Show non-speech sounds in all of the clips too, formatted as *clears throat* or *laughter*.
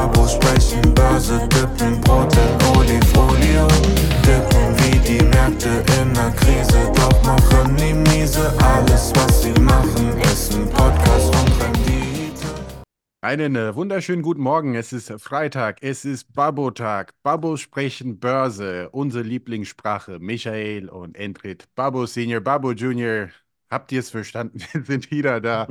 Babos sprechen Börse, dippen Brot in. Dippen wie die Märkte in der Krise, doch machen die miese. Alles, was sie machen, ist ein Podcast und Rendite. Einen äh, wunderschönen guten Morgen. Es ist Freitag. Es ist Babotag. Babos sprechen Börse. Unsere Lieblingssprache. Michael und Entrit. Babo Senior, Babo Junior. Habt ihr es verstanden? *laughs* Wir sind wieder da.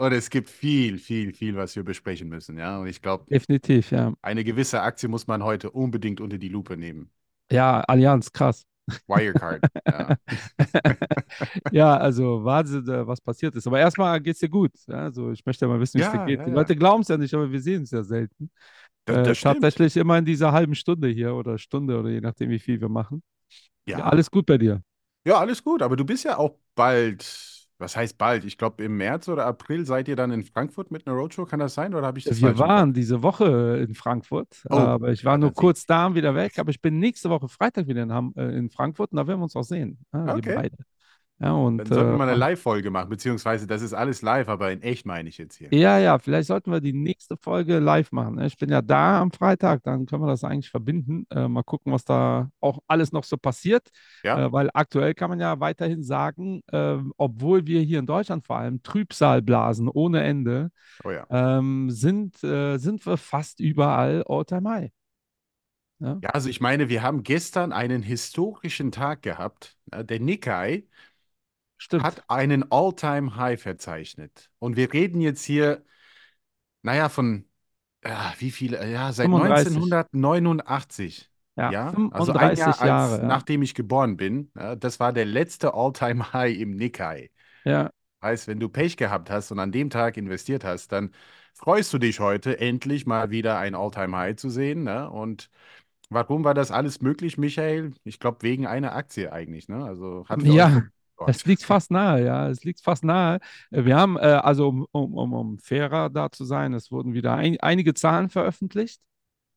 Und es gibt viel, viel, viel, was wir besprechen müssen. Ja, und ich glaube, Definitiv, ja. eine gewisse Aktie muss man heute unbedingt unter die Lupe nehmen. Ja, Allianz, krass. Wirecard. ja. *laughs* Ja, also Wahnsinn, äh, was passiert ist. Aber erstmal geht es dir gut. Also ich möchte ja mal wissen, wie es dir geht. Die. Leute glauben es ja nicht, aber wir sehen es ja selten. Das, Äh, das stimmt. tatsächlich immer in dieser halben Stunde hier oder Stunde oder je nachdem, wie viel wir machen. Ja. alles gut bei dir. Ja, alles gut, aber du bist ja auch bald, was heißt bald? Ich glaube, im März oder April seid ihr dann in Frankfurt mit einer Roadshow, kann das sein? Oder habe ich das Wir waren diese Woche in Frankfurt, Oh, aber ich war nur kurz da und wieder weg. Aber ich bin nächste Woche Freitag wieder in, Ham äh, in Frankfurt und da werden wir uns auch sehen. Wir Okay. Ja, und Dann sollten wir äh, mal eine und- Live-Folge machen, beziehungsweise das ist alles live, aber in echt meine ich jetzt hier. Ja, ja, vielleicht sollten wir die nächste Folge live machen. ne? Ich bin ja da am Freitag, dann können wir das eigentlich verbinden. Äh, mal gucken, was da auch alles noch so passiert. Ja. Äh, weil aktuell kann man ja weiterhin sagen, ähm, obwohl wir hier in Deutschland vor allem Trübsal blasen ohne Ende, Oh ja. ähm, sind, äh, sind wir fast überall All-Time-High. Ja? Ja, also ich meine, wir haben gestern einen historischen Tag gehabt. Ja, Der Nikkei Stimmt. hat einen All-Time-High verzeichnet. Und wir reden jetzt hier, naja, von, ja, wie viele, ja, seit 35. 1989. ja, Ja, also ein 35 Jahr, als, Jahre. ja. nachdem ich geboren bin. Ja, das war der letzte All-Time-High im Nikkei. ja, Heißt, wenn du Pech gehabt hast und an dem Tag investiert hast, dann freust du dich heute, endlich mal wieder ein All-Time-High zu sehen. Ne? Und warum war das alles möglich, Michael? Ich glaube, wegen einer Aktie eigentlich. Ne? Also hat Ja. Es liegt fast nahe, ja, es liegt fast nahe. Äh, Wir haben, äh, also um, um, um, fairer da zu sein, es wurden wieder ein, einige Zahlen veröffentlicht.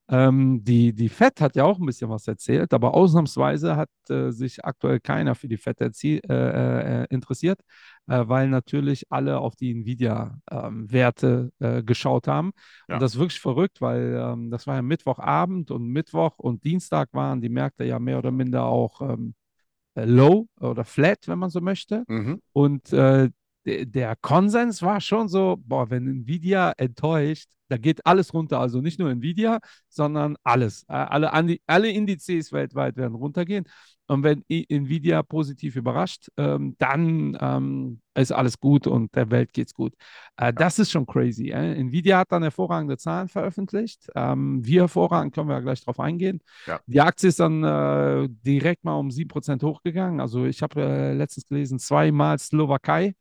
Ähm, die, die FED hat ja auch ein bisschen was erzählt, aber ausnahmsweise hat äh, sich aktuell keiner für die FED erzie- äh, äh, interessiert, äh, weil natürlich alle auf die Nvidia-Werte äh, geschaut haben. Ja. Und das ist wirklich verrückt, weil ähm, das war ja Mittwochabend und Mittwoch und Dienstag waren die Märkte ja mehr oder minder auch ähm, äh, low oder flat, wenn man so möchte. Mhm. Und äh, de- der Konsens war schon so, boah, wenn Nvidia enttäuscht, da geht alles runter. Also nicht nur Nvidia, sondern alles. Äh, Alle, alle Indizes weltweit werden runtergehen. Und wenn Nvidia positiv überrascht, ähm, dann ähm, ist alles gut und der Welt geht's gut. Äh, Das ist schon crazy. Äh? Nvidia hat dann hervorragende Zahlen veröffentlicht. Ähm, wie hervorragend, können wir ja gleich drauf eingehen. Ja. Die Aktie ist dann äh, direkt mal um 7% hochgegangen. Also ich habe äh, letztens gelesen, zweimal Slowakei.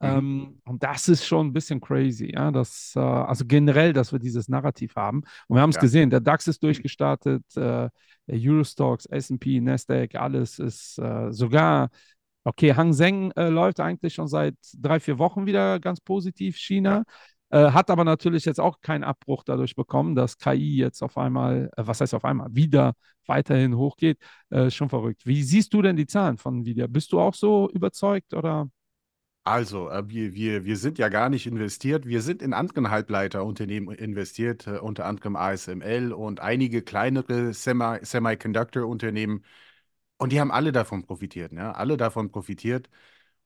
Mhm. Ähm, und das ist schon ein bisschen crazy, ja. Das, äh, also generell, dass wir dieses Narrativ haben. Und wir haben es Ja. gesehen, der DAX ist durchgestartet, äh, der Eurostox, SP, Nasdaq, alles ist äh, sogar, okay, Hang Seng äh, läuft eigentlich schon seit drei, vier Wochen wieder ganz positiv, China. Äh, hat aber natürlich jetzt auch keinen Abbruch dadurch bekommen, dass KI jetzt auf einmal, äh, was heißt auf einmal, wieder weiterhin hochgeht. Schon verrückt. Wie siehst du denn die Zahlen von Nvidia? Bist du auch so überzeugt oder? Also, äh, wir, wir, wir sind ja gar nicht investiert. Wir sind in anderen Halbleiterunternehmen investiert, äh, unter anderem ASML und einige kleinere Semi Semiconductor-Unternehmen. Und die haben alle davon profitiert, ne? Alle davon profitiert.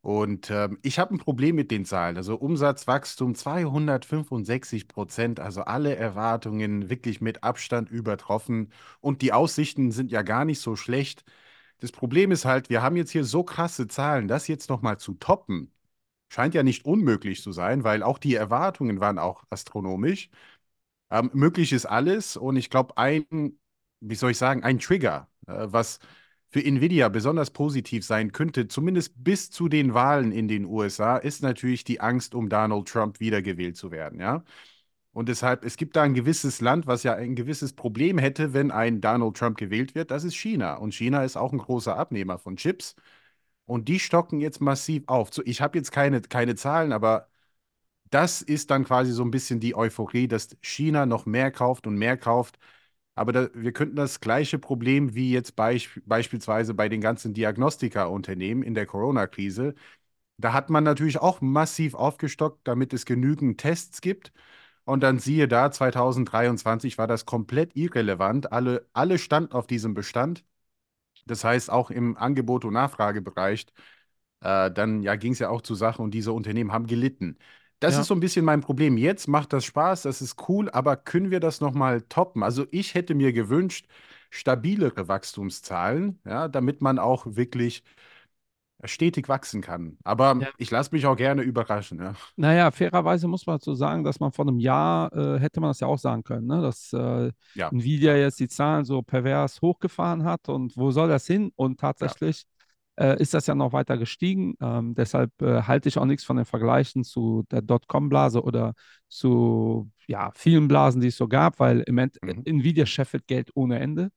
Und ähm, ich habe ein Problem mit den Zahlen. Also Umsatzwachstum 265 Prozent, also alle Erwartungen wirklich mit Abstand übertroffen. Und die Aussichten sind ja gar nicht so schlecht. Das Problem ist halt, wir haben jetzt hier so krasse Zahlen, das jetzt nochmal zu toppen, scheint ja nicht unmöglich zu sein, weil auch die Erwartungen waren auch astronomisch. Ähm, möglich ist alles und ich glaube, ein, wie soll ich sagen, ein Trigger, äh, was für Nvidia besonders positiv sein könnte, zumindest bis zu den Wahlen in den USA, ist natürlich die Angst, um Donald Trump wiedergewählt zu werden, ja. Und deshalb, es gibt da ein gewisses Land, was ja ein gewisses Problem hätte, wenn ein Donald Trump gewählt wird, das ist China. Und China ist auch ein großer Abnehmer von Chips. Und die stocken jetzt massiv auf. So, ich habe jetzt keine, keine Zahlen, aber das ist dann quasi so ein bisschen die Euphorie, dass China noch mehr kauft und mehr kauft. Aber da, wir könnten das gleiche Problem wie jetzt beisp beispielsweise bei den ganzen Diagnostika-Unternehmen in der Corona-Krise. Da hat man natürlich auch massiv aufgestockt, damit es genügend Tests gibt. Und dann siehe da, 2023 war das komplett irrelevant. Alle, alle standen auf diesem Bestand. Das heißt, auch im Angebot- und Nachfragebereich, äh, dann ja, ging es ja auch zu Sache und diese Unternehmen haben gelitten. Das Ja. ist so ein bisschen mein Problem. Jetzt macht das Spaß, das ist cool, aber können wir das nochmal toppen? Also ich hätte mir gewünscht, stabilere Wachstumszahlen, ja, damit man auch wirklich stetig wachsen kann. Aber Ja. ich lasse mich auch gerne überraschen, ja. Naja, fairerweise muss man dazu sagen, dass man vor einem Jahr äh, hätte man das ja auch sagen können, ne? dass äh, Ja. Nvidia jetzt die Zahlen so pervers hochgefahren hat und wo soll das hin? Und tatsächlich äh, ist das ja noch weiter gestiegen. Ähm, deshalb äh, halte ich auch nichts von den Vergleichen zu der Dotcom-Blase oder zu ja, vielen Blasen, die es so gab, weil im End Mhm. Nvidia scheffelt Geld ohne Ende.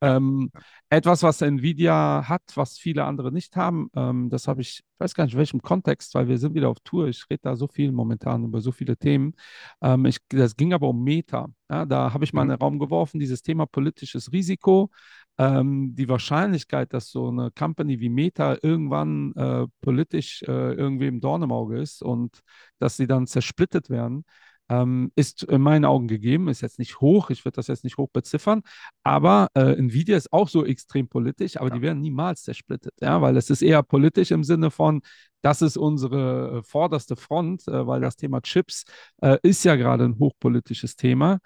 Ähm, etwas, was Nvidia hat, was viele andere nicht haben, ähm, das habe ich, ich weiß gar nicht in welchem Kontext, weil wir sind wieder auf Tour. Ich rede da so viel momentan über so viele Themen. Ähm, ich, das ging aber um Meta. Ja, da habe ich mal in Mhm. den Raum geworfen, dieses Thema politisches Risiko. Ähm, die Wahrscheinlichkeit, dass so eine Company wie Meta irgendwann äh, politisch äh, irgendwie im Dorn im Auge ist und dass sie dann zersplittet werden, ähm, ist in meinen Augen gegeben, ist jetzt nicht hoch, ich würde das jetzt nicht hoch beziffern, aber äh, Nvidia ist auch so extrem politisch, aber Ja. die werden niemals zersplittet, ja, weil es ist eher politisch im Sinne von, das ist unsere äh, vorderste Front, äh, weil das Thema Chips äh, ist ja gerade ein hochpolitisches Thema.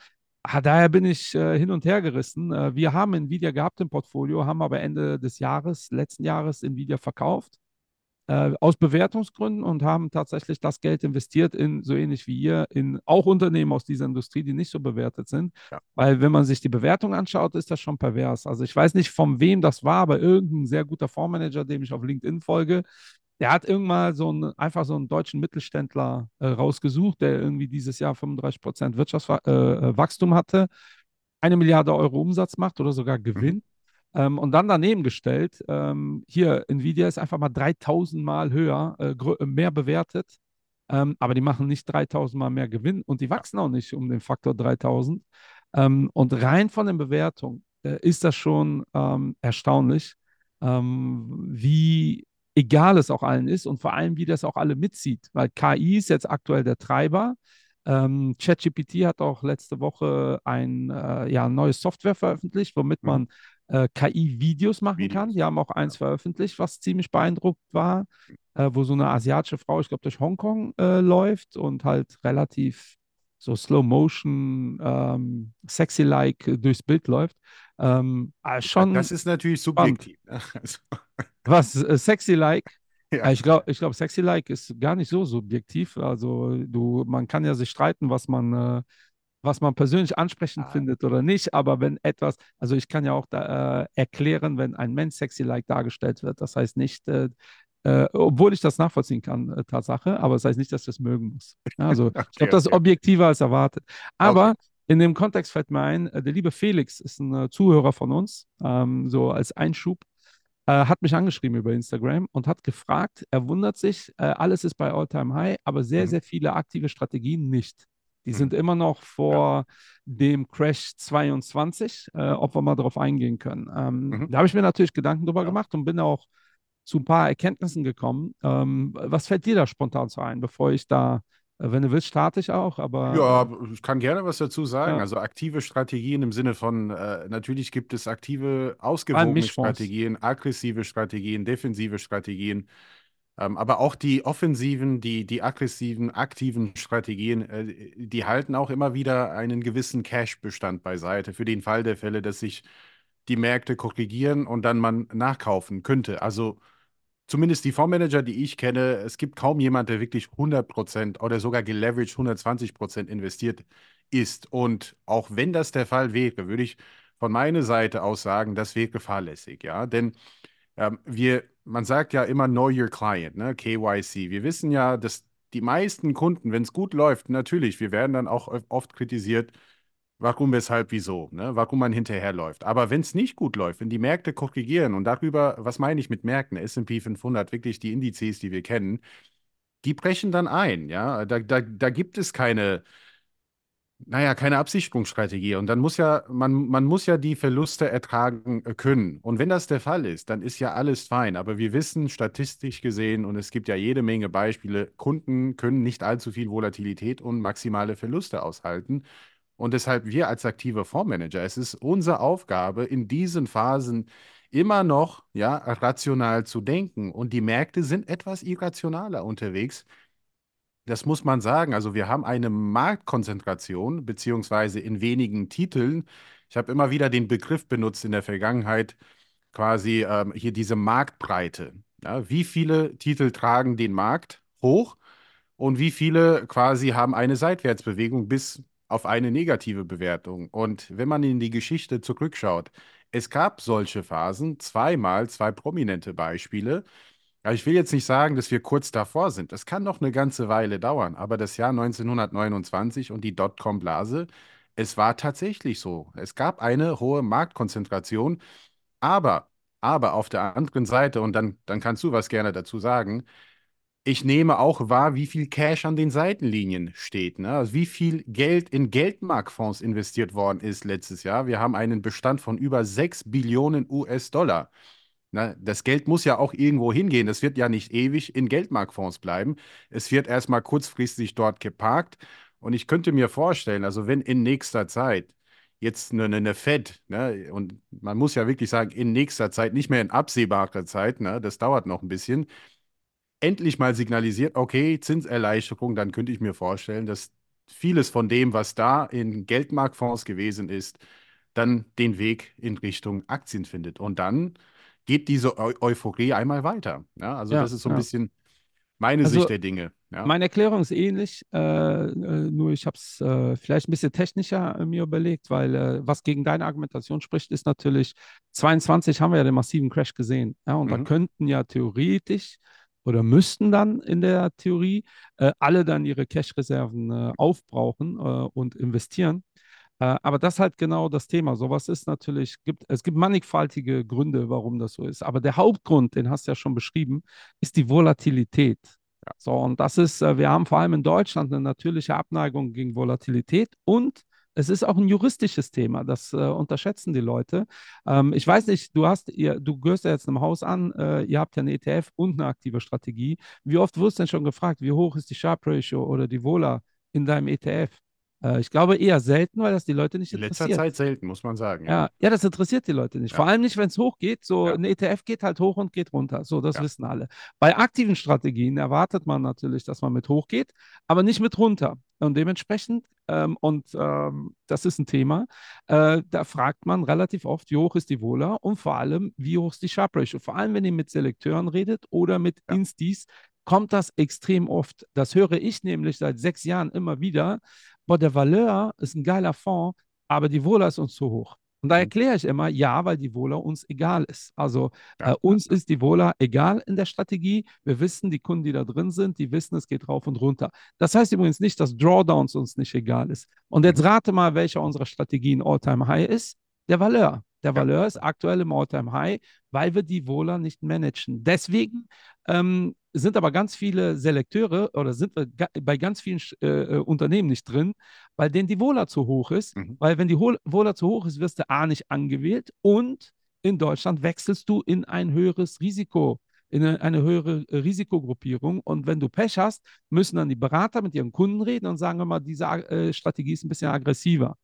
Ah, daher bin ich äh, hin und her gerissen. Äh, wir haben Nvidia gehabt im Portfolio, haben aber Ende des Jahres, letzten Jahres Nvidia verkauft äh, aus Bewertungsgründen und haben tatsächlich das Geld investiert in, so ähnlich wie ihr, in auch Unternehmen aus dieser Industrie, die nicht so bewertet sind. Ja. Weil wenn man sich die Bewertung anschaut, ist das schon pervers. Also ich weiß nicht, von wem das war, aber irgendein sehr guter Fondsmanager, dem ich auf LinkedIn folge, der hat irgendwann so einen, einfach so einen deutschen Mittelständler äh, rausgesucht, der irgendwie dieses Jahr 35 Prozent Wirtschaftswachstum hatte, eine Milliarde Euro Umsatz macht oder sogar Gewinn. Ähm, und dann daneben gestellt, ähm, hier, Nvidia ist einfach mal 3000 Mal höher, äh, grö- mehr bewertet, ähm, aber die machen nicht 3000 Mal mehr Gewinn und die wachsen auch nicht um den Faktor 3000. Ähm, und rein von den Bewertungen äh, ist das schon ähm, erstaunlich, ähm, wie egal es auch allen ist und vor allem, wie das auch alle mitzieht, weil KI ist jetzt aktuell der Treiber. Ähm, ChatGPT hat auch letzte Woche ein äh, ja, neues Software veröffentlicht, womit Mhm. man äh, KI-Videos machen Videos. kann. Die haben auch eins veröffentlicht, was ziemlich beeindruckt war, äh, wo so eine asiatische Frau, ich glaube, durch Hongkong äh, läuft und halt relativ so Slow Motion, ähm, sexy-like äh, durchs Bild läuft. Ähm, äh, schon Das ist natürlich subjektiv. ne? *laughs* Also, *laughs* was äh, sexy-like. ja. Äh, Ich glaube, ich glaub, Sexy-like ist gar nicht so subjektiv. Also du, man kann ja sich streiten, was man, äh, was man persönlich ansprechend Ah. findet oder nicht. Aber wenn etwas, also ich kann ja auch da, äh, erklären, wenn ein Mensch Sexy-like dargestellt wird. Das heißt nicht, äh, äh, obwohl ich das nachvollziehen kann, äh, Tatsache, aber das heißt nicht, dass ich das mögen muss. Also *laughs* ich Okay, glaube, das ist objektiver als erwartet. Aber Okay. in dem Kontext fällt mir ein, äh, der liebe Felix ist ein äh, Zuhörer von uns, ähm, so als Einschub hat mich angeschrieben über Instagram und hat gefragt, er wundert sich, alles ist bei All-Time High, aber sehr, Mhm. sehr viele aktive Strategien nicht. Die Mhm. sind immer noch vor dem Crash 22, äh, ob wir mal darauf eingehen können. Ähm, Mhm. Da habe ich mir natürlich Gedanken drüber Ja. gemacht und bin auch zu ein paar Erkenntnissen gekommen. Ähm, was fällt dir da spontan so ein, bevor ich da, äh, wenn du willst, starte ich auch, aber Ja, ich kann gerne was dazu sagen. Ja. Also aktive Strategien im Sinne von, äh, natürlich gibt es aktive, ausgewogene. Strategien, aggressive Strategien, defensive Strategien, ähm, aber auch die offensiven, die, die aggressiven, aktiven Strategien, äh, die halten auch immer wieder einen gewissen Cash-Bestand beiseite für den Fall der Fälle, dass sich die Märkte korrigieren und dann man nachkaufen könnte. Also zumindest die Fondsmanager, die ich kenne, es gibt kaum jemand, der wirklich 100% oder sogar geleveraged 120% investiert ist. Und auch wenn das der Fall wäre, würde ich von meiner Seite aus sagen, das wäre fahrlässig, ja. Denn ähm, wir, man sagt ja immer Know Your Client, ne? KYC. Wir wissen ja, dass die meisten Kunden, wenn es gut läuft, natürlich, wir werden dann auch oft kritisiert, warum, weshalb, wieso, ne? warum man hinterherläuft. Aber wenn es nicht gut läuft, wenn die Märkte korrigieren und darüber, was meine ich mit Märkten, S&P 500, wirklich die Indizes, die wir kennen, die brechen dann ein, ja. Da, da, da gibt es keine, Naja, keine Absicherungsstrategie. Und dann muss ja, man, man muss ja die Verluste ertragen äh, können. Und wenn das der Fall ist, dann ist ja alles fein. Aber wir wissen statistisch gesehen, und es gibt ja jede Menge Beispiele, Kunden können nicht allzu viel Volatilität und maximale Verluste aushalten. Und deshalb wir als aktive Fondsmanager, es ist unsere Aufgabe, in diesen Phasen immer noch ja, rational zu denken. Und die Märkte sind etwas irrationaler unterwegs. Das muss man sagen. Also wir haben eine Marktkonzentration, beziehungsweise in wenigen Titeln. Ich habe immer wieder den Begriff benutzt in der Vergangenheit, quasi ähm, hier diese Marktbreite. Ja, wie viele Titel tragen den Markt hoch und wie viele quasi haben eine Seitwärtsbewegung bis auf eine negative Bewertung. Und wenn man in die Geschichte zurückschaut, es gab solche Phasen, zweimal, zwei prominente Beispiele. Ja, ich will jetzt nicht sagen, dass wir kurz davor sind. Das kann noch eine ganze Weile dauern, aber das Jahr 1929 und die Dotcom-Blase, es war tatsächlich so. Es gab eine hohe Marktkonzentration, aber, aber auf der anderen Seite, und dann, dann kannst du was gerne dazu sagen, ich nehme auch wahr, wie viel Cash an den Seitenlinien steht. Ne? Also wie viel Geld in Geldmarktfonds investiert worden ist letztes Jahr. Wir haben einen Bestand von über 6 Billionen US-Dollar. Ne? Das Geld muss ja auch irgendwo hingehen. Das wird ja nicht ewig in Geldmarktfonds bleiben. Es wird erstmal kurzfristig dort geparkt. Und ich könnte mir vorstellen, also wenn in nächster Zeit jetzt eine, eine Fed, ne, und man muss ja wirklich sagen, in nächster Zeit, nicht mehr in absehbarer Zeit, ne, das dauert noch ein bisschen, endlich mal signalisiert, okay, Zinserleichterung, dann könnte ich mir vorstellen, dass vieles von dem, was da in Geldmarktfonds gewesen ist, dann den Weg in Richtung Aktien findet. Und dann geht diese Eu Euphorie einmal weiter. Ja, also Ja, das ist so ein ja. bisschen meine Also Sicht der Dinge. Ja. Meine Erklärung ist ähnlich, äh, äh, nur ich habe es äh, vielleicht ein bisschen technischer äh, mir überlegt, weil äh, was gegen deine Argumentation spricht, ist natürlich, 22 haben wir ja den massiven Crash gesehen. Ja, und da Mhm. könnten ja theoretisch oder müssten dann in der Theorie äh, alle dann ihre Cash-Reserven aufbrauchen und investieren. Äh, aber das ist halt genau das Thema. Sowas ist natürlich, gibt, es gibt mannigfaltige Gründe, warum das so ist. Aber der Hauptgrund, den hast du ja schon beschrieben, ist die Volatilität. So, und das ist, äh, wir haben vor allem in Deutschland eine natürliche Abneigung gegen Volatilität und es ist auch ein juristisches Thema, das äh, unterschätzen die Leute. Ähm, ich weiß nicht, du hast, ihr, du gehörst ja jetzt einem Haus an, äh, ihr habt ja eine ETF und eine aktive Strategie. Wie oft wirst du denn schon gefragt, wie hoch ist die Sharp Ratio oder die Vola in deinem ETF? Äh, ich glaube eher selten, weil das die Leute nicht In letzter interessiert. Zeit selten, muss man sagen. Ja. Ja, ja, das interessiert die Leute nicht. Ja. Vor allem nicht, wenn es hochgeht. So Ja. ein ETF geht halt hoch und geht runter. So, das wissen alle. Bei aktiven Strategien erwartet man natürlich, dass man mit hoch geht, aber nicht mit runter. Und dementsprechend, ähm, und ähm, das ist ein Thema, äh, da fragt man relativ oft, wie hoch ist die Vola und vor allem, wie hoch ist die Sharp Ratio. Vor allem, wenn ihr mit Selekteuren redet oder mit Ja. Instis, kommt das extrem oft. Das höre ich nämlich seit sechs Jahren immer wieder. Boah, der Valeur ist ein geiler Fonds, aber die Vola ist uns zu hoch. Und da Mhm. erkläre ich immer, ja, weil die Vola uns egal ist. Also äh, uns ist die Vola egal in der Strategie. Wir wissen, die Kunden, die da drin sind, die wissen, es geht rauf und runter. Das heißt übrigens nicht, dass Drawdowns uns nicht egal ist. Und jetzt Mhm. rate mal, welcher unserer Strategien All-Time-High ist. Der Valeur. Der. Valeur ist aktuell im All-Time-High, weil wir die Vola nicht managen. Deswegen ähm, sind aber ganz viele Selekteure oder sind wir ga bei ganz vielen äh, Unternehmen nicht drin, weil denen die Vola zu hoch ist. Mhm. Weil wenn die Hol Vola zu hoch ist, wirst du A nicht angewählt und in Deutschland wechselst du in ein höheres Risiko, in eine, höhere äh, Risikogruppierung. Und wenn du Pech hast, müssen dann die Berater mit ihren Kunden reden und sagen immer, diese äh, Strategie ist ein bisschen aggressiver.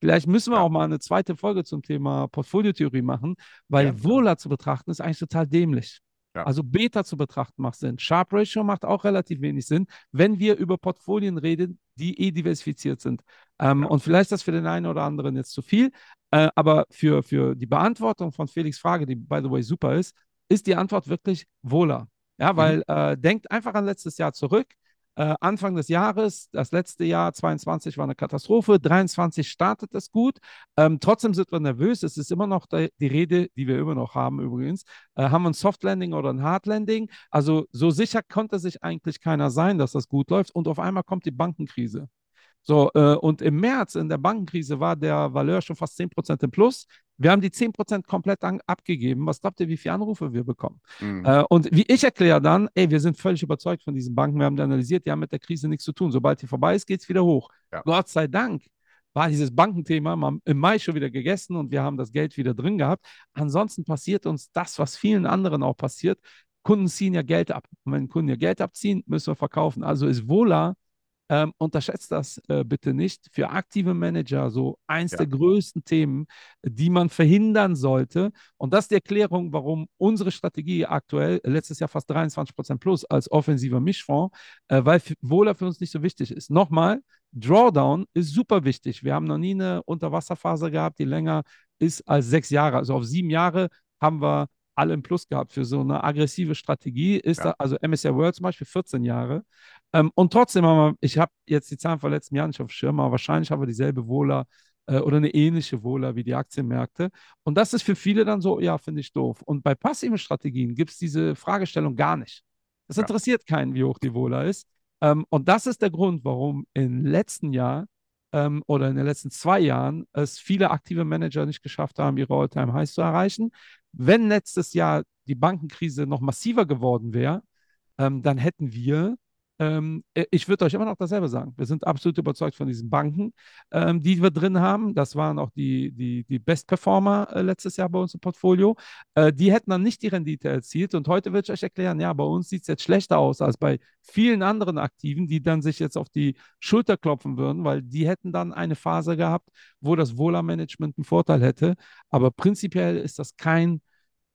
Vielleicht müssen wir Ja. auch mal eine zweite Folge zum Thema Portfoliotheorie machen, weil Ja. Vola zu betrachten ist eigentlich total dämlich. Ja. Also Beta zu betrachten macht Sinn. Sharp Ratio macht auch relativ wenig Sinn, wenn wir über Portfolien reden, die eh diversifiziert sind. Ähm, Ja. Und vielleicht ist das für den einen oder anderen jetzt zu viel, äh, aber für, für die Beantwortung von Felix' Frage, die by the way super ist, ist die Antwort wirklich Vola. Ja, Mhm. weil äh, denkt einfach an letztes Jahr zurück. Äh, Anfang des Jahres, das letzte Jahr 22 war eine Katastrophe, 23 startet es gut. Ähm, trotzdem sind wir nervös. Es ist immer noch die, die Rede, die wir immer noch haben übrigens. Äh, haben wir ein Soft Landing oder ein Hard Landing? Also so sicher konnte sich eigentlich keiner sein, dass das gut läuft. Und auf einmal kommt die Bankenkrise. So, äh, und im März in der Bankenkrise war der Valeur schon fast 10% im Plus. Wir haben die 10% komplett an, abgegeben. Was glaubt ihr, wie viele Anrufe wir bekommen? Mhm. Äh, und wie ich erkläre dann, ey, wir sind völlig überzeugt von diesen Banken, wir haben die analysiert, die haben mit der Krise nichts zu tun. Sobald die vorbei ist, geht es wieder hoch. Ja. Gott sei Dank. war dieses Bankenthema im Mai schon wieder gegessen und wir haben das Geld wieder drin gehabt. Ansonsten passiert uns das, was vielen anderen auch passiert. Kunden ziehen ja Geld ab. Und wenn Kunden ja Geld abziehen, müssen wir verkaufen. Also ist Vola ähm, unterschätzt das äh, bitte nicht. Für aktive Manager so eins ja. der größten Themen, die man verhindern sollte. Und das ist die Erklärung, warum unsere Strategie aktuell letztes Jahr fast 23 Prozent plus als offensiver Mischfonds, äh, weil Wohler für uns nicht so wichtig ist. Nochmal, Drawdown ist super wichtig. Wir haben noch nie eine Unterwasserphase gehabt, die länger ist als sechs Jahre. Also auf sieben Jahre haben wir alle im Plus gehabt für so eine aggressive Strategie. Ist ja. da, also MSCI World zum Beispiel 14 Jahre. Ähm, und trotzdem haben wir, ich habe jetzt die Zahlen von letzten Jahren nicht auf Schirm, aber wahrscheinlich haben wir dieselbe Wohler äh, oder eine ähnliche Wohler wie die Aktienmärkte. Und das ist für viele dann so, ja, finde ich doof. Und bei passiven Strategien gibt es diese Fragestellung gar nicht. Das interessiert ja. keinen, wie hoch die Wohler ist. Ähm, und das ist der Grund, warum im letzten Jahr ähm, oder in den letzten zwei Jahren es viele aktive Manager nicht geschafft haben, ihre All-Time-Highs zu erreichen. Wenn letztes Jahr die Bankenkrise noch massiver geworden wäre, ähm, dann hätten wir ähm, äh, ich würde euch immer noch dasselbe sagen. Wir sind absolut überzeugt von diesen Banken, ähm, die wir drin haben. Das waren auch die, die, die Best-Performer äh, letztes Jahr bei uns im Portfolio. Äh, die hätten dann nicht die Rendite erzielt. Und heute würde ich euch erklären, ja, bei uns sieht es jetzt schlechter aus als bei vielen anderen Aktiven, die dann sich jetzt auf die Schulter klopfen würden, weil die hätten dann eine Phase gehabt, wo das Wohler-Management einen Vorteil hätte. Aber prinzipiell ist das kein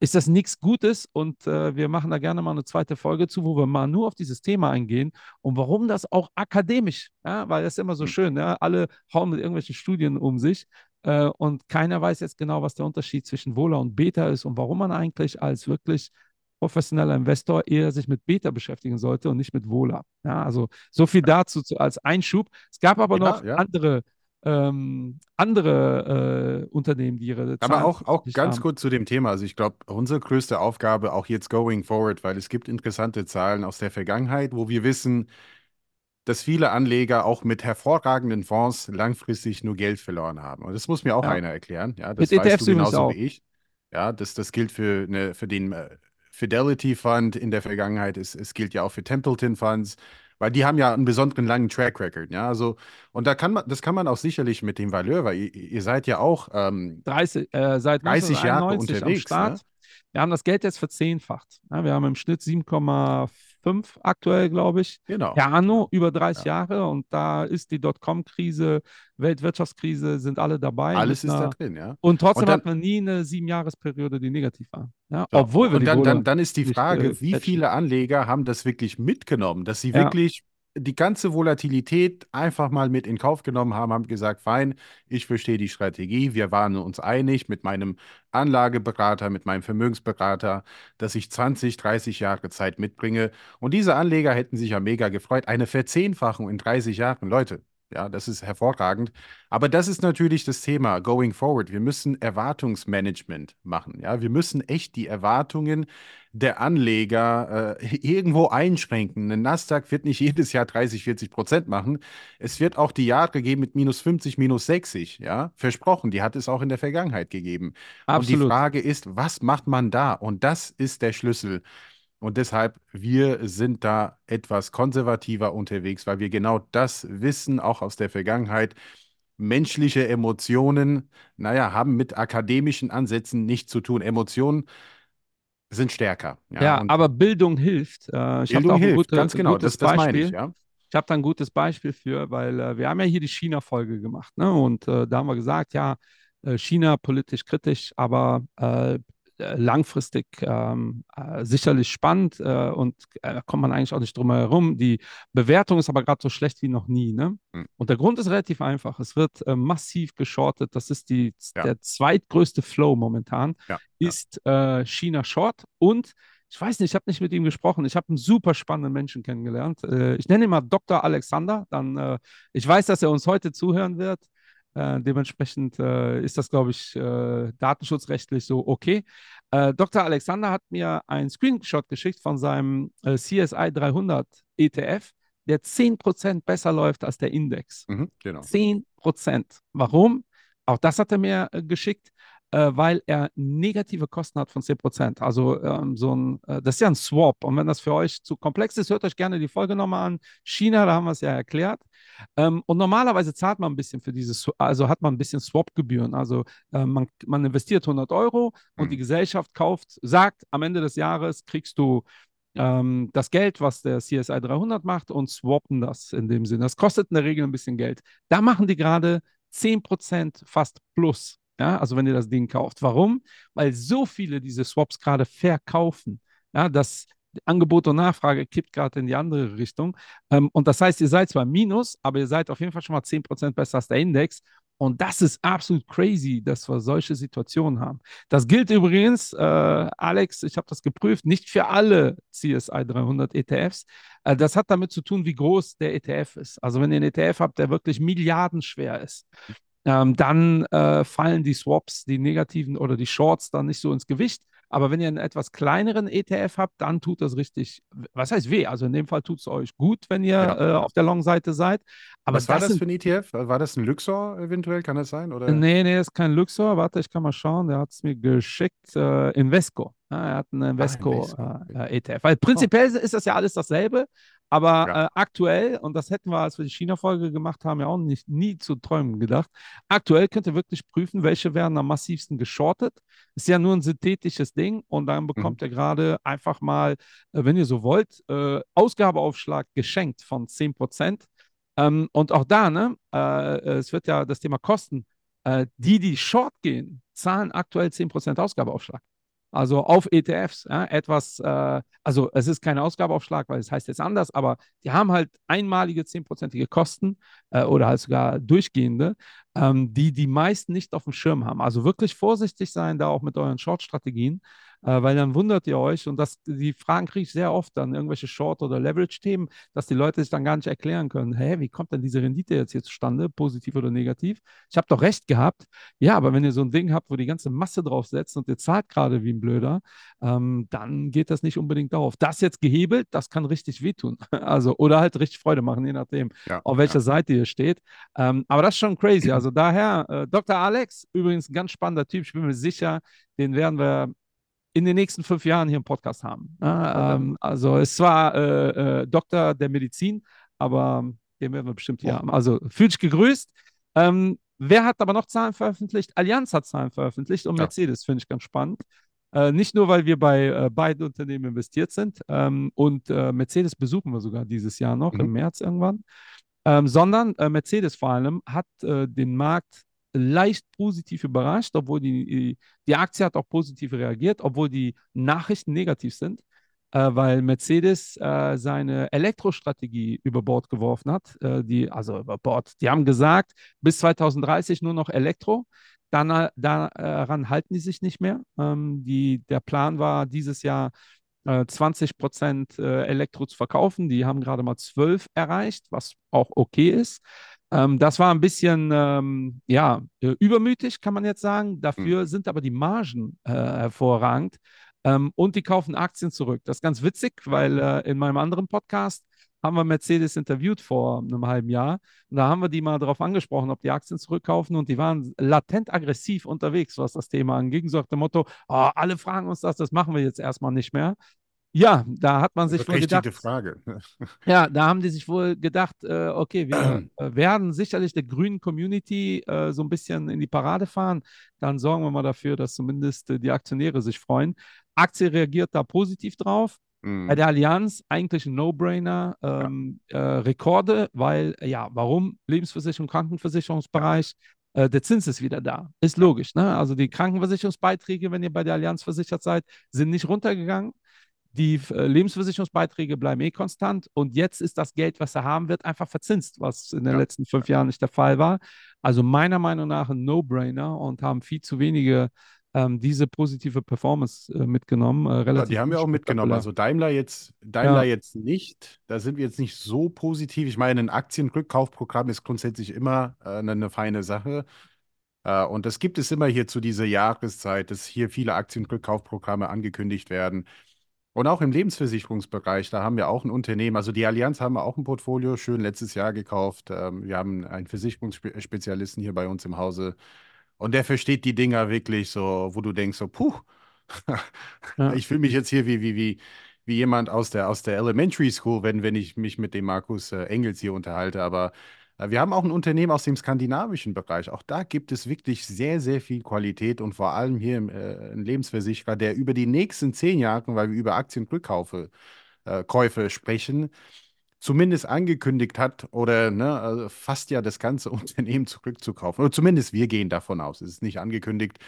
ist das nichts Gutes und äh, wir machen da gerne mal eine zweite Folge zu, wo wir mal nur auf dieses Thema eingehen und warum das auch akademisch, ja, weil das ist immer so hm. schön, ja, alle hauen mit irgendwelchen Studien um sich äh, und keiner weiß jetzt genau, was der Unterschied zwischen Wohler und Beta ist und warum man eigentlich als wirklich professioneller Investor eher sich mit Beta beschäftigen sollte und nicht mit Wohler. Ja, also so viel dazu als Einschub. Es gab aber ja, noch andere ähm, andere äh, Unternehmen, die ihre Zahlen Aber auch, auch ganz haben. kurz zu dem Thema. Also ich glaube, unsere größte Aufgabe auch jetzt going forward, weil es gibt interessante Zahlen aus der Vergangenheit, wo wir wissen, dass viele Anleger auch mit hervorragenden Fonds langfristig nur Geld verloren haben. Und das muss mir auch ja. einer erklären. Ja, das mit weißt ETFs du genauso wie ich. Ja, das, das gilt für, eine, für den äh, Fidelity Fund in der Vergangenheit. Es, es gilt ja auch für Templeton Funds. Weil die haben ja einen besonderen langen Track Record, ja. Also, und da kann man, das kann man auch sicherlich mit dem Valeur, weil ihr, ihr seid ja auch ähm, 30, äh, seit 30 Jahre unterwegs. Am Start. Ne? Wir haben das Geld jetzt verzehnfacht. Ja, wir haben im Schnitt 7,4 fünf aktuell, glaube ich. Genau. Per Anno, über 30 ja. Jahre. Und da ist die Dotcom-Krise, Weltwirtschaftskrise, sind alle dabei. Alles ist einer, da drin, ja. Und trotzdem und dann, hatten wir nie eine Siebenjahresperiode, die negativ war. Ja? So. Obwohl wir und dann, dann, dann, ist die Frage, nicht, äh, wie viele Anleger haben das wirklich mitgenommen, dass sie wirklich die ganze Volatilität einfach mal mit in Kauf genommen haben, haben gesagt, fein, ich verstehe die Strategie, wir waren uns einig mit meinem Anlageberater, mit meinem Vermögensberater, dass ich 20, 30 Jahre Zeit mitbringe. Und diese Anleger hätten sich ja mega gefreut. Eine Verzehnfachung in 30 Jahren, Leute, ja, das ist hervorragend. Aber das ist natürlich das Thema going forward. Wir müssen Erwartungsmanagement machen. Ja, wir müssen echt die Erwartungen der Anleger äh, *laughs* irgendwo einschränken. Ein Nasdaq wird nicht jedes Jahr 30, 40 Prozent machen. Es wird auch die Jahre geben mit minus 50, minus 60. Ja, versprochen. Die hat es auch in der Vergangenheit gegeben. Absolut. Und die Frage ist, was macht man da? Und das ist der Schlüssel. Und deshalb, wir sind da etwas konservativer unterwegs, weil wir genau das wissen, auch aus der Vergangenheit. Menschliche Emotionen, naja, haben mit akademischen Ansätzen nichts zu tun. Emotionen sind stärker. Ja, ja aber Bildung hilft. Äh, ich Bildung hilft, gute, ganz genau, das, das meine ich, ja. Ich habe da ein gutes Beispiel für, weil äh, wir haben ja hier die China-Folge gemacht, ne? Und äh, da haben wir gesagt, ja, äh, China politisch kritisch, aber äh, äh, langfristig ähm, äh, sicherlich spannend äh, und äh, da kommt man eigentlich auch nicht drum herum. Die Bewertung ist aber gerade so schlecht wie noch nie. Ne? Mhm. Und der Grund ist relativ einfach. Es wird äh, massiv geschortet. Das ist die, ja. der zweitgrößte Flow momentan, ja. ist äh, China Short und ich weiß nicht, ich habe nicht mit ihm gesprochen. Ich habe einen super spannenden Menschen kennengelernt. ich nenne ihn mal Dr. Alexander. Dann, ich weiß, dass er uns heute zuhören wird. Äh, dementsprechend äh, ist das, glaube ich, äh, datenschutzrechtlich so okay. Äh, Dr. Alexander hat mir einen Screenshot geschickt von seinem äh, CSI 300 ETF, der 10% besser läuft als der Index. Mhm, genau. 10%. Warum? Auch das hat er mir äh, geschickt weil er negative Kosten hat von 10%. Also ähm, so ein, äh, das ist ja ein Swap. Und wenn das für euch zu komplex ist, hört euch gerne die Folge nochmal an. China, da haben wir es ja erklärt. Ähm, und normalerweise zahlt man ein bisschen für dieses, also hat man ein bisschen Swap-Gebühren. Also äh, man, man investiert 100 Euro und die Mhm. Gesellschaft kauft, sagt, am Ende des Jahres kriegst du ähm, das Geld, was der CSI 300 macht und swappen das in dem Sinne. Das kostet in der Regel ein bisschen Geld. Da machen die gerade 10% fast plus. Ja, also wenn ihr das Ding kauft. Warum? Weil so viele diese Swaps gerade verkaufen. Ja, das Angebot und Nachfrage kippt gerade in die andere Richtung. Ähm, und das heißt, ihr seid zwar minus, aber ihr seid auf jeden Fall schon mal 10% besser als der Index. Und das ist absolut crazy, dass wir solche Situationen haben. Das gilt übrigens, äh, Alex, ich habe das geprüft, nicht für alle CSI 300 ETFs. Äh, das hat damit zu tun, wie groß der ETF ist. Also wenn ihr einen ETF habt, der wirklich milliardenschwer ist, ähm, dann äh, fallen die Swaps, die negativen oder die Shorts dann nicht so ins Gewicht. Aber wenn ihr einen etwas kleineren ETF habt, dann tut das richtig, was heißt weh? Also in dem Fall tut es euch gut, wenn ihr Ja. äh, auf der Long-Seite seid. Aber Was war das sind, für ein ETF? War das ein Luxor eventuell? Kann das sein? Oder? Nee, nee, ist kein Luxor. Warte, ich kann mal schauen. Der hat es mir geschickt. Äh, Invesco. Ja, er hat einen Invesco, Invesco, okay. äh, äh, ETF. Weil prinzipiell ist das ja alles dasselbe. Aber Ja. äh, aktuell, und das hätten wir, als wir die China-Folge gemacht haben, ja auch nicht, nie zu träumen gedacht. Aktuell könnt ihr wirklich prüfen, welche werden am massivsten geschortet. Ist ja nur ein synthetisches Ding. Und dann bekommt ihr gerade einfach mal, äh, wenn ihr so wollt, äh, Ausgabeaufschlag geschenkt von 10%. Ähm, und auch da, ne, äh, es wird ja das Thema Kosten. Äh, die, die short gehen, zahlen aktuell 10% Ausgabeaufschlag. Also auf ETFs, ja, etwas, äh, also es ist kein Ausgabeaufschlag, weil es heißt jetzt anders, aber die haben halt einmalige 10%ige Kosten äh, oder halt sogar durchgehende, ähm, die die meisten nicht auf dem Schirm haben. Also wirklich vorsichtig sein da auch mit euren Short-Strategien, äh, weil dann wundert ihr euch und das, die Fragen kriege ich sehr oft dann, irgendwelche Short- oder Leverage-Themen, dass die Leute sich dann gar nicht erklären können, hä, wie kommt denn diese Rendite jetzt hier zustande, positiv oder negativ? Ich habe doch recht gehabt. Ja, aber wenn ihr so ein Ding habt, wo die ganze Masse drauf setzt und ihr zahlt gerade wie ein Blöder, ähm, dann geht das nicht unbedingt auf. Das jetzt gehebelt, das kann richtig wehtun. *laughs* Also, oder halt richtig Freude machen, je nachdem, Ja, auf welcher ja. Seite ihr steht. Ähm, aber das ist schon crazy. *clears throat* Also daher, äh, Dr. Alex, übrigens ein ganz spannender Typ, ich bin mir sicher, den werden wir in den nächsten fünf Jahren hier im Podcast haben. Ja, ähm, also es war äh, äh, Doktor der Medizin, aber den werden wir bestimmt hier Oh. haben. Also fühlt sich gegrüßt. Ähm, wer hat aber noch Zahlen veröffentlicht? Allianz hat Zahlen veröffentlicht und Ja. Mercedes finde ich ganz spannend. Äh, nicht nur, weil wir bei äh, beiden Unternehmen investiert sind ähm, und äh, Mercedes besuchen wir sogar dieses Jahr noch, im Mhm. März irgendwann, ähm, sondern äh, Mercedes vor allem hat den Markt leicht positiv überrascht, obwohl die, die Aktie hat auch positiv reagiert, obwohl die Nachrichten negativ sind, äh, weil Mercedes äh, seine Elektrostrategie über Bord geworfen hat. Äh, die, also über Bord. Die haben gesagt, bis 2030 nur noch Elektro. Dann, äh, daran halten die sich nicht mehr. Ähm, die, der Plan war, dieses Jahr äh, 20 Prozent äh, Elektro zu verkaufen. Die haben gerade mal 12 erreicht, was auch okay ist. Ähm, das war ein bisschen, ähm, ja, äh, übermütig, kann man jetzt sagen. Dafür sind aber die Margen äh, hervorragend. Ähm, und die kaufen Aktien zurück. Das ist ganz witzig, weil äh, in meinem anderen Podcast haben wir Mercedes interviewt vor einem halben Jahr. Und da haben wir die mal darauf angesprochen, ob die Aktien zurückkaufen. Und die waren latent aggressiv unterwegs, was das Thema angeht. So nach dem Motto, oh, alle fragen uns das, das machen wir jetzt erstmal nicht mehr. Ja, da hat man sich wohl gedacht, Frage. *laughs* ja, da haben die sich wohl gedacht, äh, okay, wir äh, werden sicherlich der grünen Community äh, so ein bisschen in die Parade fahren. Dann sorgen wir mal dafür, dass zumindest äh, die Aktionäre sich freuen. Aktie reagiert da positiv drauf. Bei Mhm. der Allianz eigentlich ein No-Brainer. Ähm, äh, Rekorde, weil, ja, warum? Lebensversicherung, Krankenversicherungsbereich. Äh, der Zins ist wieder da. Ist logisch. Ne? Also die Krankenversicherungsbeiträge, wenn ihr bei der Allianz versichert seid, sind nicht runtergegangen. Die äh, Lebensversicherungsbeiträge bleiben eh konstant und jetzt ist das Geld, was er haben wird, einfach verzinst, was in den Ja. letzten fünf Jahren nicht der Fall war. Also meiner Meinung nach ein No-Brainer und haben viel zu wenige ähm, diese positive Performance äh, mitgenommen. Äh, Ja, relativ die haben wir auch mitgenommen. Also Daimler jetzt, Daimler Ja. jetzt nicht. Da sind wir jetzt nicht so positiv. Ich meine, ein Aktienrückkaufprogramm ist grundsätzlich immer äh, eine, eine feine Sache. Äh, und das gibt es immer hier zu dieser Jahreszeit, dass hier viele Aktienrückkaufprogramme angekündigt werden. Und auch im Lebensversicherungsbereich, da haben wir auch ein Unternehmen. Also die Allianz haben wir auch ein Portfolio, schön letztes Jahr gekauft. Ähm, wir haben einen Versicherungsspezialisten hier bei uns im Hause. Und der versteht die Dinger wirklich so, wo du denkst, so, puh, Ja. *laughs* ich fühle mich jetzt hier wie, wie, wie, wie jemand aus der, aus der Elementary School, wenn, wenn ich mich mit dem Markus äh, Engels hier unterhalte. Aber Wir haben auch ein Unternehmen aus dem skandinavischen Bereich. Auch da gibt es wirklich sehr, sehr viel Qualität und vor allem hier im, äh, ein Lebensversicherer, der über die nächsten zehn Jahre, weil wir über Aktienrückkäufe äh, Käufe sprechen, zumindest angekündigt hat oder ne, also fast ja das ganze *laughs* Unternehmen zurückzukaufen. Oder zumindest wir gehen davon aus. Es ist nicht angekündigt,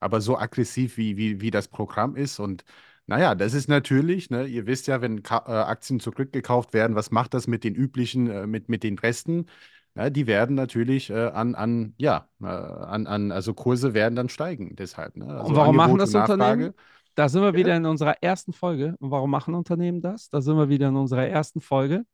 aber so aggressiv wie, wie, wie das Programm ist. Und naja, das ist natürlich, ne, ihr wisst ja, wenn Ka äh, Aktien zurückgekauft werden, was macht das mit den üblichen, äh, mit, mit den Resten? Ja, die werden natürlich äh, an, an, ja, äh, an, an, also Kurse werden dann steigen, deshalb. Ne? Also Und warum machen Angebot das und Nachfrage. Unternehmen? Da sind wir wieder in unserer ersten Folge. Und warum machen Unternehmen das? Da sind wir wieder in unserer ersten Folge.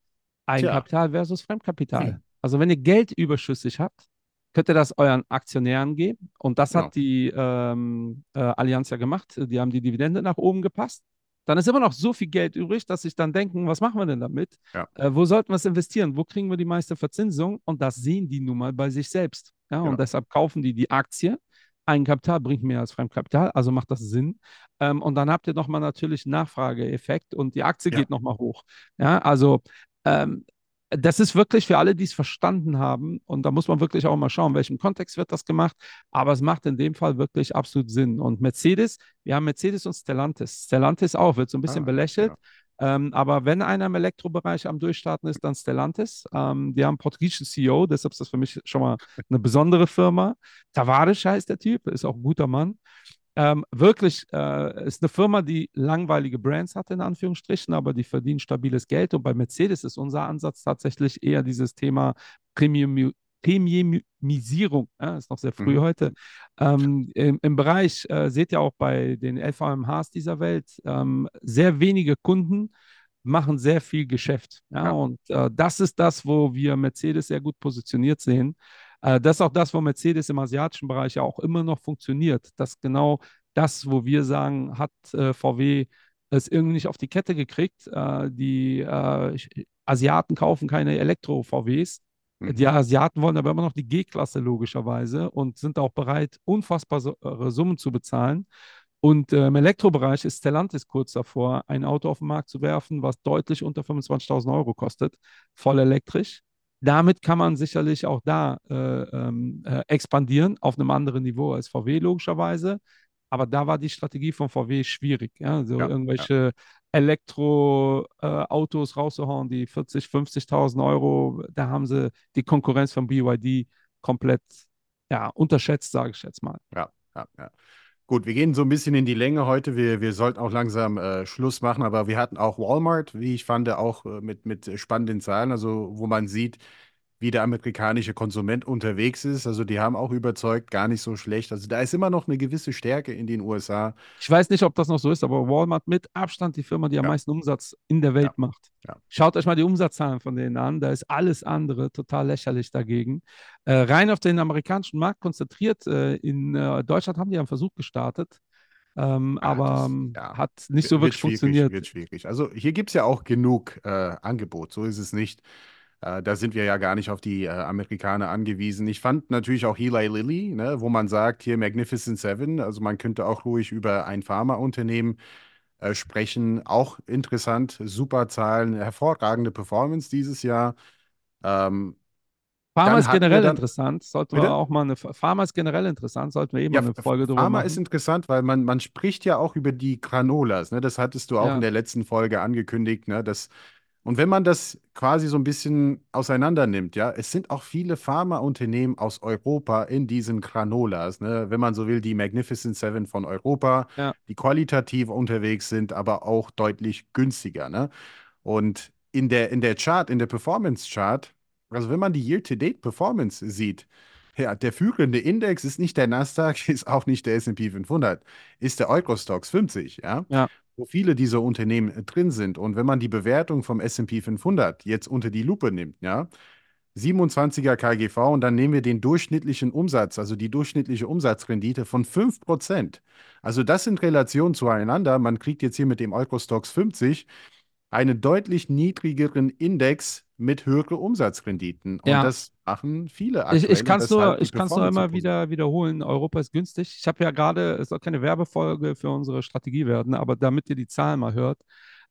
Eigenkapital versus Fremdkapital. Hm. Also wenn ihr Geld überschüssig habt, könnt ihr das euren Aktionären geben. Und das Genau. hat die ähm, äh, Allianz ja gemacht. Die haben die Dividende nach oben gepasst. Dann ist immer noch so viel Geld übrig, dass sich dann denken, was machen wir denn damit? Ja. Äh, wo sollten wir es investieren? Wo kriegen wir die meiste Verzinsung? Und das sehen die nun mal bei sich selbst. Ja? Genau. Und deshalb kaufen die die Aktie. Eigenkapital bringt mehr als Fremdkapital, also macht das Sinn. Ähm, und dann habt ihr nochmal natürlich einen Nachfrageeffekt und die Aktie Ja. geht nochmal hoch. Ja, also ähm, das ist wirklich für alle, die es verstanden haben. Und da muss man wirklich auch mal schauen, in welchem Kontext wird das gemacht. Aber es macht in dem Fall wirklich absolut Sinn. Und Mercedes, wir haben Mercedes und Stellantis. Stellantis auch, wird so ein bisschen Ah, belächelt. ja. Ähm, aber wenn einer im Elektrobereich am Durchstarten ist, dann Stellantis. Ähm, die haben einen portugiesischen CEO, deshalb ist das für mich schon mal eine besondere Firma. Tavares heißt der Typ, ist auch ein guter Mann. Ähm, wirklich äh, ist eine Firma, die langweilige Brands hat, in Anführungsstrichen, aber die verdienen stabiles Geld. Und bei Mercedes ist unser Ansatz tatsächlich eher dieses Thema Premium, Premiumisierung. Ja, ist noch sehr früh Mhm. heute. Ähm, im, Im Bereich, äh, seht ihr auch bei den LVMHs dieser Welt, ähm, sehr wenige Kunden machen sehr viel Geschäft. Ja, Ja. und äh, das ist das, wo wir Mercedes sehr gut positioniert sehen. Äh, das ist auch das, wo Mercedes im asiatischen Bereich ja auch immer noch funktioniert. Das genau das, wo wir sagen, hat äh, VW es irgendwie nicht auf die Kette gekriegt. Äh, die Asiaten kaufen keine Elektro-VWs. Mhm. Die Asiaten wollen aber immer noch die G-Klasse logischerweise und sind auch bereit, unfassbare Summen zu bezahlen. Und äh, im Elektrobereich ist Stellantis kurz davor, ein Auto auf den Markt zu werfen, was deutlich unter 25.000 Euro kostet, voll elektrisch. Damit kann man sicherlich auch da äh, ähm, äh, expandieren auf einem anderen Niveau als VW logischerweise. Aber da war die Strategie von VW schwierig. Ja? So Ja, irgendwelche Elektroautos rauszuhauen, die 40.000, 50.000 Euro, da haben sie die Konkurrenz von BYD komplett ja, unterschätzt, sage ich jetzt mal. Ja, ja, ja. Gut, wir gehen so ein bisschen in die Länge heute. Wir, wir sollten auch langsam äh, Schluss machen, aber wir hatten auch Walmart, wie ich fand, auch äh, mit, mit spannenden Zahlen, also wo man sieht, wie der amerikanische Konsument unterwegs ist. Also die haben auch überzeugt, gar nicht so schlecht. Also da ist immer noch eine gewisse Stärke in den USA. Ich weiß nicht, ob das noch so ist, aber Walmart mit Abstand die Firma, die am Ja. meisten Umsatz in der Welt Ja. macht. Ja. Schaut euch mal die Umsatzzahlen von denen an. Da ist alles andere total lächerlich dagegen. Äh, rein auf den amerikanischen Markt konzentriert. Äh, in äh, Deutschland haben die einen Versuch gestartet, ähm, Ah, aber das- ähm, ja. hat nicht so wirklich funktioniert. Wird schwierig. Also hier gibt es ja auch genug äh, Angebot, so ist es nicht. Äh, da sind wir ja gar nicht auf die äh, Amerikaner angewiesen. Ich fand natürlich auch Eli Lilly, ne, wo man sagt, hier Magnificent Seven, also man könnte auch ruhig über ein Pharmaunternehmen äh, sprechen. Auch interessant, super Zahlen, hervorragende Performance dieses Jahr. Ähm, Pharma ist generell interessant. Sollten Bitte? wir auch mal eine Pharma ist generell interessant, sollten wir eben Ja, mal eine Folge drüber Pharma machen. ist interessant, weil man, man spricht ja auch über die Granolas. Ne? Das hattest du auch Ja. in der letzten Folge angekündigt. Ne? Das, und wenn man das quasi so ein bisschen auseinander nimmt, ja, es sind auch viele Pharmaunternehmen aus Europa in diesen Granolas. Ne? Wenn man so will, die Magnificent Seven von Europa, Ja. die qualitativ unterwegs sind, aber auch deutlich günstiger. Ne? Und in der, in der Chart, in der Performance-Chart, also wenn man die Year-to-Date-Performance sieht, ja, der führende Index ist nicht der Nasdaq, *laughs* ist auch nicht der S&P 500, ist der Eurostox 50, ja? Ja. Wo viele dieser Unternehmen äh, drin sind. Und wenn man die Bewertung vom S&P 500 jetzt unter die Lupe nimmt, ja, 27er KGV und dann nehmen wir den durchschnittlichen Umsatz, also die durchschnittliche Umsatzrendite von 5%. Also das in Relation zueinander, man kriegt jetzt hier mit dem Eurostox 50 einen deutlich niedrigeren Index mit höheren Umsatzrenditen. Und Ja. das machen viele Ich, aktuell. ich und kann es nur, ich nur immer wieder wiederholen. Europa ist günstig. Ich habe ja gerade, es soll keine Werbefolge für unsere Strategie werden, aber damit ihr die Zahlen mal hört.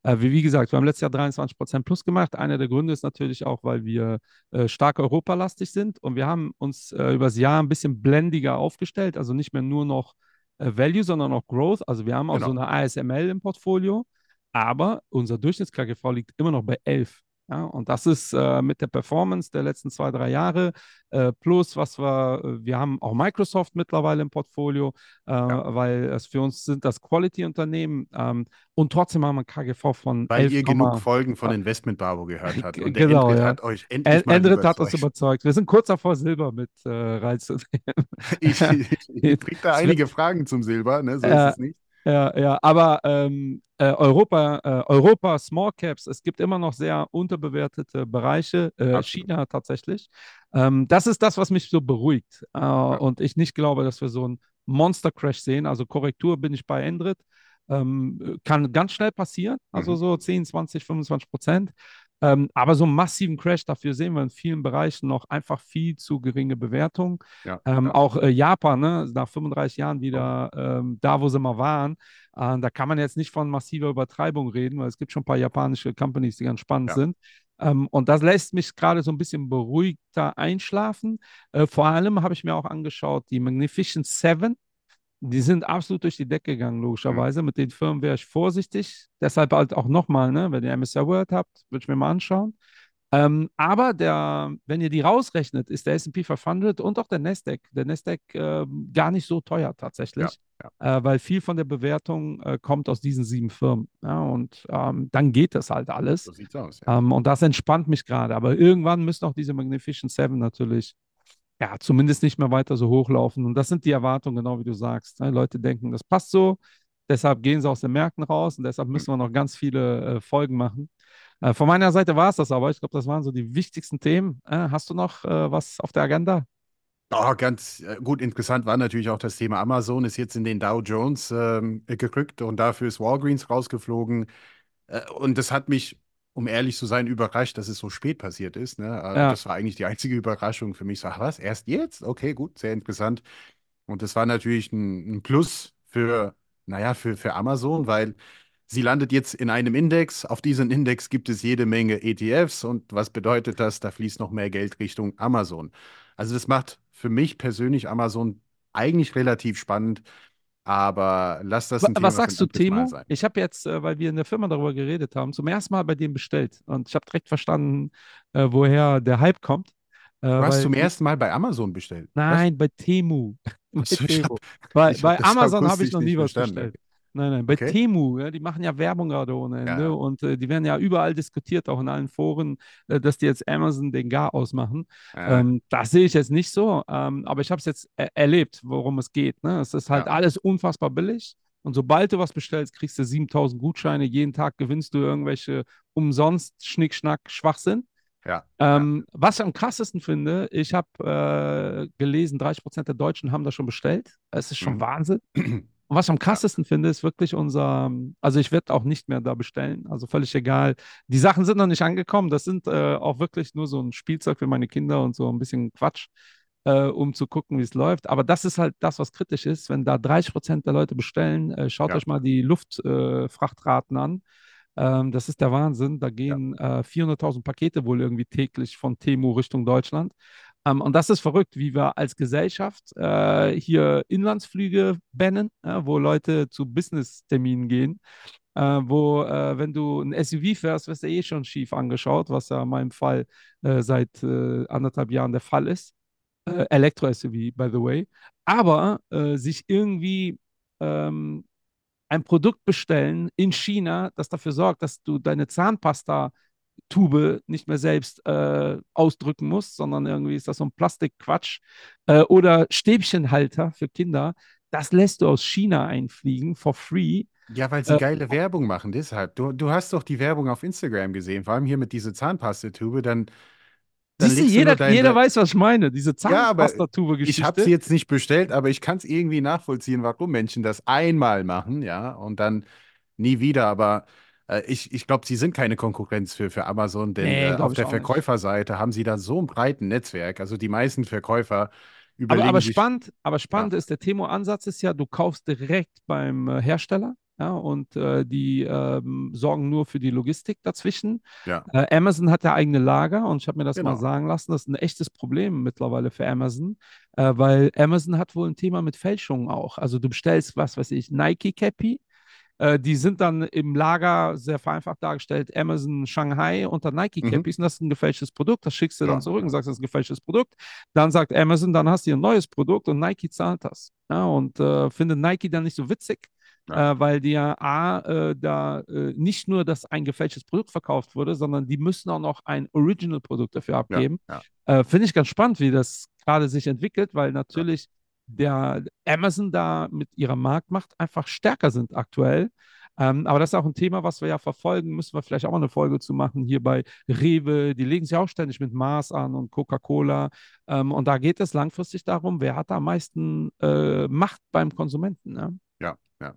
Äh, wie, wie gesagt, wir haben letztes Jahr 23% plus gemacht. Einer der Gründe ist natürlich auch, weil wir äh, stark europalastig sind und wir haben uns äh, übers Jahr ein bisschen blendiger aufgestellt, also nicht mehr nur noch äh, Value, sondern auch Growth. Also wir haben auch Genau. so eine ASML im Portfolio, aber unser Durchschnitts-KGV liegt immer noch bei 11. Ja, und das ist äh, mit der Performance der letzten zwei, drei Jahre, äh, plus was wir, äh, wir haben auch Microsoft mittlerweile im Portfolio, äh, weil es für uns sind das Quality-Unternehmen ähm, und trotzdem haben wir ein KGV von Weil 11, ihr genug Folgen von Investment Barbo gehört habt. Und der Genau, Endrit ja. hat euch endlich En- mal Endrit hat uns überzeugt. Wir sind kurz davor, Silber mit äh, reinzunehmen. Ich, ich, *laughs* ich krieg da einige Fragen zum Silber, ne? so Äh, ist es nicht. Ja, ja, aber ähm, äh, Europa, äh, Europa, Small Caps, es gibt immer noch sehr unterbewertete Bereiche, äh. China tatsächlich. Ähm, das ist das, was mich so beruhigt. Äh, Und ich nicht glaube, dass wir so einen Monster-Crash sehen. Also Korrektur bin ich bei Endrit. Ähm, kann ganz schnell passieren, also Mhm. so 10, 20, 25 Prozent. Ähm, aber so einen massiven Crash, dafür sehen wir in vielen Bereichen noch einfach viel zu geringe Bewertungen. Ja, Ähm, ja. Auch äh, Japan, ne, nach 35 Jahren wieder ähm, da, wo sie mal waren. Äh, da kann man jetzt nicht von massiver Übertreibung reden, weil es gibt schon ein paar japanische Companies, die ganz spannend Ja. sind. Ähm, und das lässt mich gerade so ein bisschen beruhigter einschlafen. Äh, vor allem habe ich mir auch angeschaut, die Magnificent Seven. Die sind absolut durch die Decke gegangen, logischerweise. Mit den Firmen wäre ich vorsichtig. Deshalb halt auch nochmal, ne, wenn ihr MSR World habt, würde ich mir mal anschauen. Ähm, aber der, wenn ihr die rausrechnet, ist der S&P 500 und auch der Nasdaq, der Nasdaq äh, gar nicht so teuer tatsächlich, Äh, weil viel von der Bewertung äh, kommt aus diesen sieben Firmen. Ja, und ähm, dann geht das halt alles. So sieht's aus. Ja. Ähm, und das entspannt mich gerade. Aber irgendwann müssen auch diese Magnificent Seven natürlich, ja, zumindest nicht mehr weiter so hochlaufen. Und das sind die Erwartungen, genau wie du sagst. Ne? Leute denken, das passt so. Deshalb gehen sie aus den Märkten raus und deshalb müssen wir noch ganz viele äh, Folgen machen. Äh, von meiner Seite war es das aber. Ich glaube, das waren so die wichtigsten Themen. Äh, hast du noch äh, was auf der Agenda? Oh, ganz äh, gut, interessant war natürlich auch das Thema Amazon, ist jetzt in den Dow Jones ähm, gerückt und dafür ist Walgreens rausgeflogen. Äh, und das hat mich, um ehrlich zu sein, überrascht, dass es so spät passiert ist. Ne? Äh, Ja. Das war eigentlich die einzige Überraschung für mich. So, ach was, erst jetzt? Okay, gut, sehr interessant. Und das war natürlich ein, ein Plus für, naja, für, für Amazon, weil sie landet jetzt in einem Index. Auf diesem Index gibt es jede Menge ETFs. Und was bedeutet das? Da fließt noch mehr Geld Richtung Amazon. Also das macht für mich persönlich Amazon eigentlich relativ spannend. Aber lass das ein Thema Was ein sagst du, sein. Ich habe jetzt, äh, weil wir in der Firma darüber geredet haben, zum ersten Mal bei dem bestellt. Und ich habe direkt verstanden, äh, woher der Hype kommt. Äh, Du hast weil zum ersten Mal bei Amazon bestellt. Nein, bei Temu. Bei, *laughs* Temu. hab- bei, ich hab bei das Amazon habe ich noch nie was bestellt. Nein, nein, bei Okay. Temu, ja, die machen ja Werbung gerade ohne Ende Ja. und äh, die werden ja überall diskutiert, auch in allen Foren, äh, dass die jetzt Amazon den Gar ausmachen. Äh, Ähm, das sehe ich jetzt nicht so, ähm, aber ich habe es jetzt er erlebt, worum es geht. Ne? Es ist halt Ja. alles unfassbar billig. Und sobald du was bestellst, kriegst du 7000 Gutscheine. Jeden Tag gewinnst du irgendwelche umsonst Schnickschnack Schwachsinn. ja. Ähm, Was ich am krassesten finde, ich habe äh, gelesen, 30% der Deutschen haben das schon bestellt. Es ist schon Mhm. Wahnsinn. *clears throat* Und was ich am krassesten finde, ist wirklich unser, also ich werde auch nicht mehr da bestellen, also völlig egal. Die Sachen sind noch nicht angekommen, das sind äh, auch wirklich nur so ein Spielzeug für meine Kinder und so ein bisschen Quatsch, äh, um zu gucken, wie es läuft. Aber das ist halt das, was kritisch ist, wenn da 30% der Leute bestellen, äh, schaut Ja. euch mal die Luftfrachtraten äh, an. Ähm, das ist der Wahnsinn. Da gehen äh, 400.000 Pakete wohl irgendwie täglich von Temu Richtung Deutschland. Ähm, und das ist verrückt, wie wir als Gesellschaft äh, hier Inlandsflüge bannen, ja, wo Leute zu Business-Terminen gehen. Äh, wo, äh, wenn du ein SUV fährst, wirst du eh schon schief angeschaut, was ja in meinem Fall äh, seit äh, anderthalb Jahren der Fall ist. Äh, Elektro-SUV, by the way. Aber sich irgendwie ähm, ein Produkt bestellen in China, das dafür sorgt, dass du deine Zahnpasta-Tube nicht mehr selbst äh, ausdrücken musst, sondern irgendwie ist das so ein Plastikquatsch. Äh, oder Stäbchenhalter für Kinder, das lässt du aus China einfliegen, for free. Ja, weil sie Äh, geile Werbung machen, deshalb. Du, du hast doch die Werbung auf Instagram gesehen, vor allem hier mit dieser Zahnpastatube, dann, dann Siehst du, jeder, dein, jeder weiß, was ich meine. Diese Ja, aber Ich habe sie jetzt nicht bestellt, aber ich kann es irgendwie nachvollziehen, warum Menschen das einmal machen, ja, und dann nie wieder. Aber ich, ich glaube, sie sind keine Konkurrenz für, für Amazon, denn Nee, äh, auf der auch nicht. Verkäuferseite haben sie da so ein breiten Netzwerk. Also die meisten Verkäufer Aber, überlegen aber sich, spannend, aber spannend ist, der Temo-Ansatz ist ja, du kaufst direkt beim äh, Hersteller ja, und äh, die ähm, sorgen nur für die Logistik dazwischen. Ja. Äh, Amazon hat ja eigene Lager und ich habe mir das mal Genau. sagen lassen, das ist ein echtes Problem mittlerweile für Amazon, äh, weil Amazon hat wohl ein Thema mit Fälschungen auch. Also du bestellst, was weiß ich, Nike Cappy, äh, die sind dann im Lager sehr vereinfacht dargestellt, Amazon Shanghai unter Nike Mhm. Cappies und das ist ein gefälschtes Produkt, das schickst du dann Ja, zurück und ja. sagst, das ist ein gefälschtes Produkt. Dann sagt Amazon, dann hast du ein neues Produkt und Nike zahlt das. Ja, und äh, findet Nike dann nicht so witzig, Ja. äh, weil die ja A, äh, da äh, nicht nur, dass ein gefälschtes Produkt verkauft wurde, sondern die müssen auch noch ein Original-Produkt dafür Ja, abgeben. ja. Äh, Finde ich ganz spannend, wie das gerade sich entwickelt, weil natürlich der Amazon da mit ihrer Marktmacht einfach stärker sind aktuell. Ähm, aber das ist auch ein Thema, was wir ja verfolgen. Müssen wir vielleicht auch mal eine Folge zu machen hier bei Rewe. Die legen sich auch ständig mit Mars an und Coca-Cola. Ähm, und da geht es langfristig darum, wer hat da am meisten äh, Macht beim Konsumenten. Ne? Ja, ja.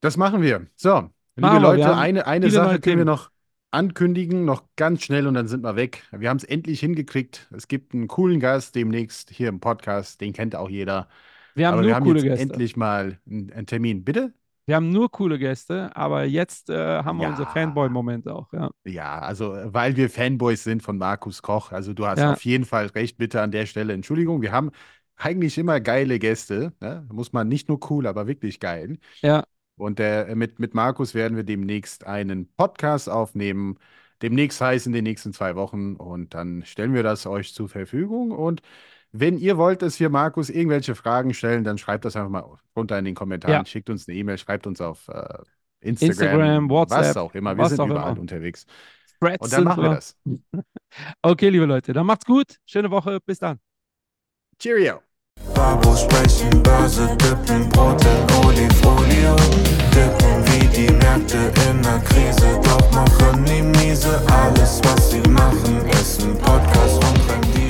Das machen wir. So, liebe Machen wir. Leute, Wir eine, eine Sache können wir Themen. noch ankündigen, noch ganz schnell und dann sind wir weg. Wir haben es endlich hingekriegt. Es gibt einen coolen Gast demnächst hier im Podcast, den kennt auch jeder. Wir haben Aber nur wir haben coole Gäste. endlich mal einen, einen Termin. Bitte? Wir haben nur coole Gäste, aber jetzt äh, haben wir Ja. unsere Fanboy-Moment auch. Ja. Ja, also äh, weil wir Fanboys sind von Markus Koch. Also du hast Ja. auf jeden Fall recht, bitte an der Stelle. Entschuldigung, wir haben eigentlich immer geile Gäste. Ne? Muss man nicht nur cool, aber wirklich geil. ja, Und äh, mit, mit Markus werden wir demnächst einen Podcast aufnehmen. Demnächst heißt in den nächsten zwei Wochen. Und dann stellen wir das euch zur Verfügung. Und wenn ihr wollt, dass wir Markus irgendwelche Fragen stellen, dann schreibt das einfach mal runter in den Kommentaren. Ja. Schickt uns eine E-Mail, schreibt uns auf äh, Instagram, Instagram, was WhatsApp, auch immer. Wir was sind überall immer. unterwegs. Threads Und dann machen wir. das. *laughs* Okay, liebe Leute, dann macht's gut. Schöne Woche. Bis dann. Cheerio! Babo sprechen, Börse dippen, Brot in Olifolie. Dippen wie die Märkte in der Krise, doch machen die miese. Alles, was sie machen, ist ein Podcast und Rendite.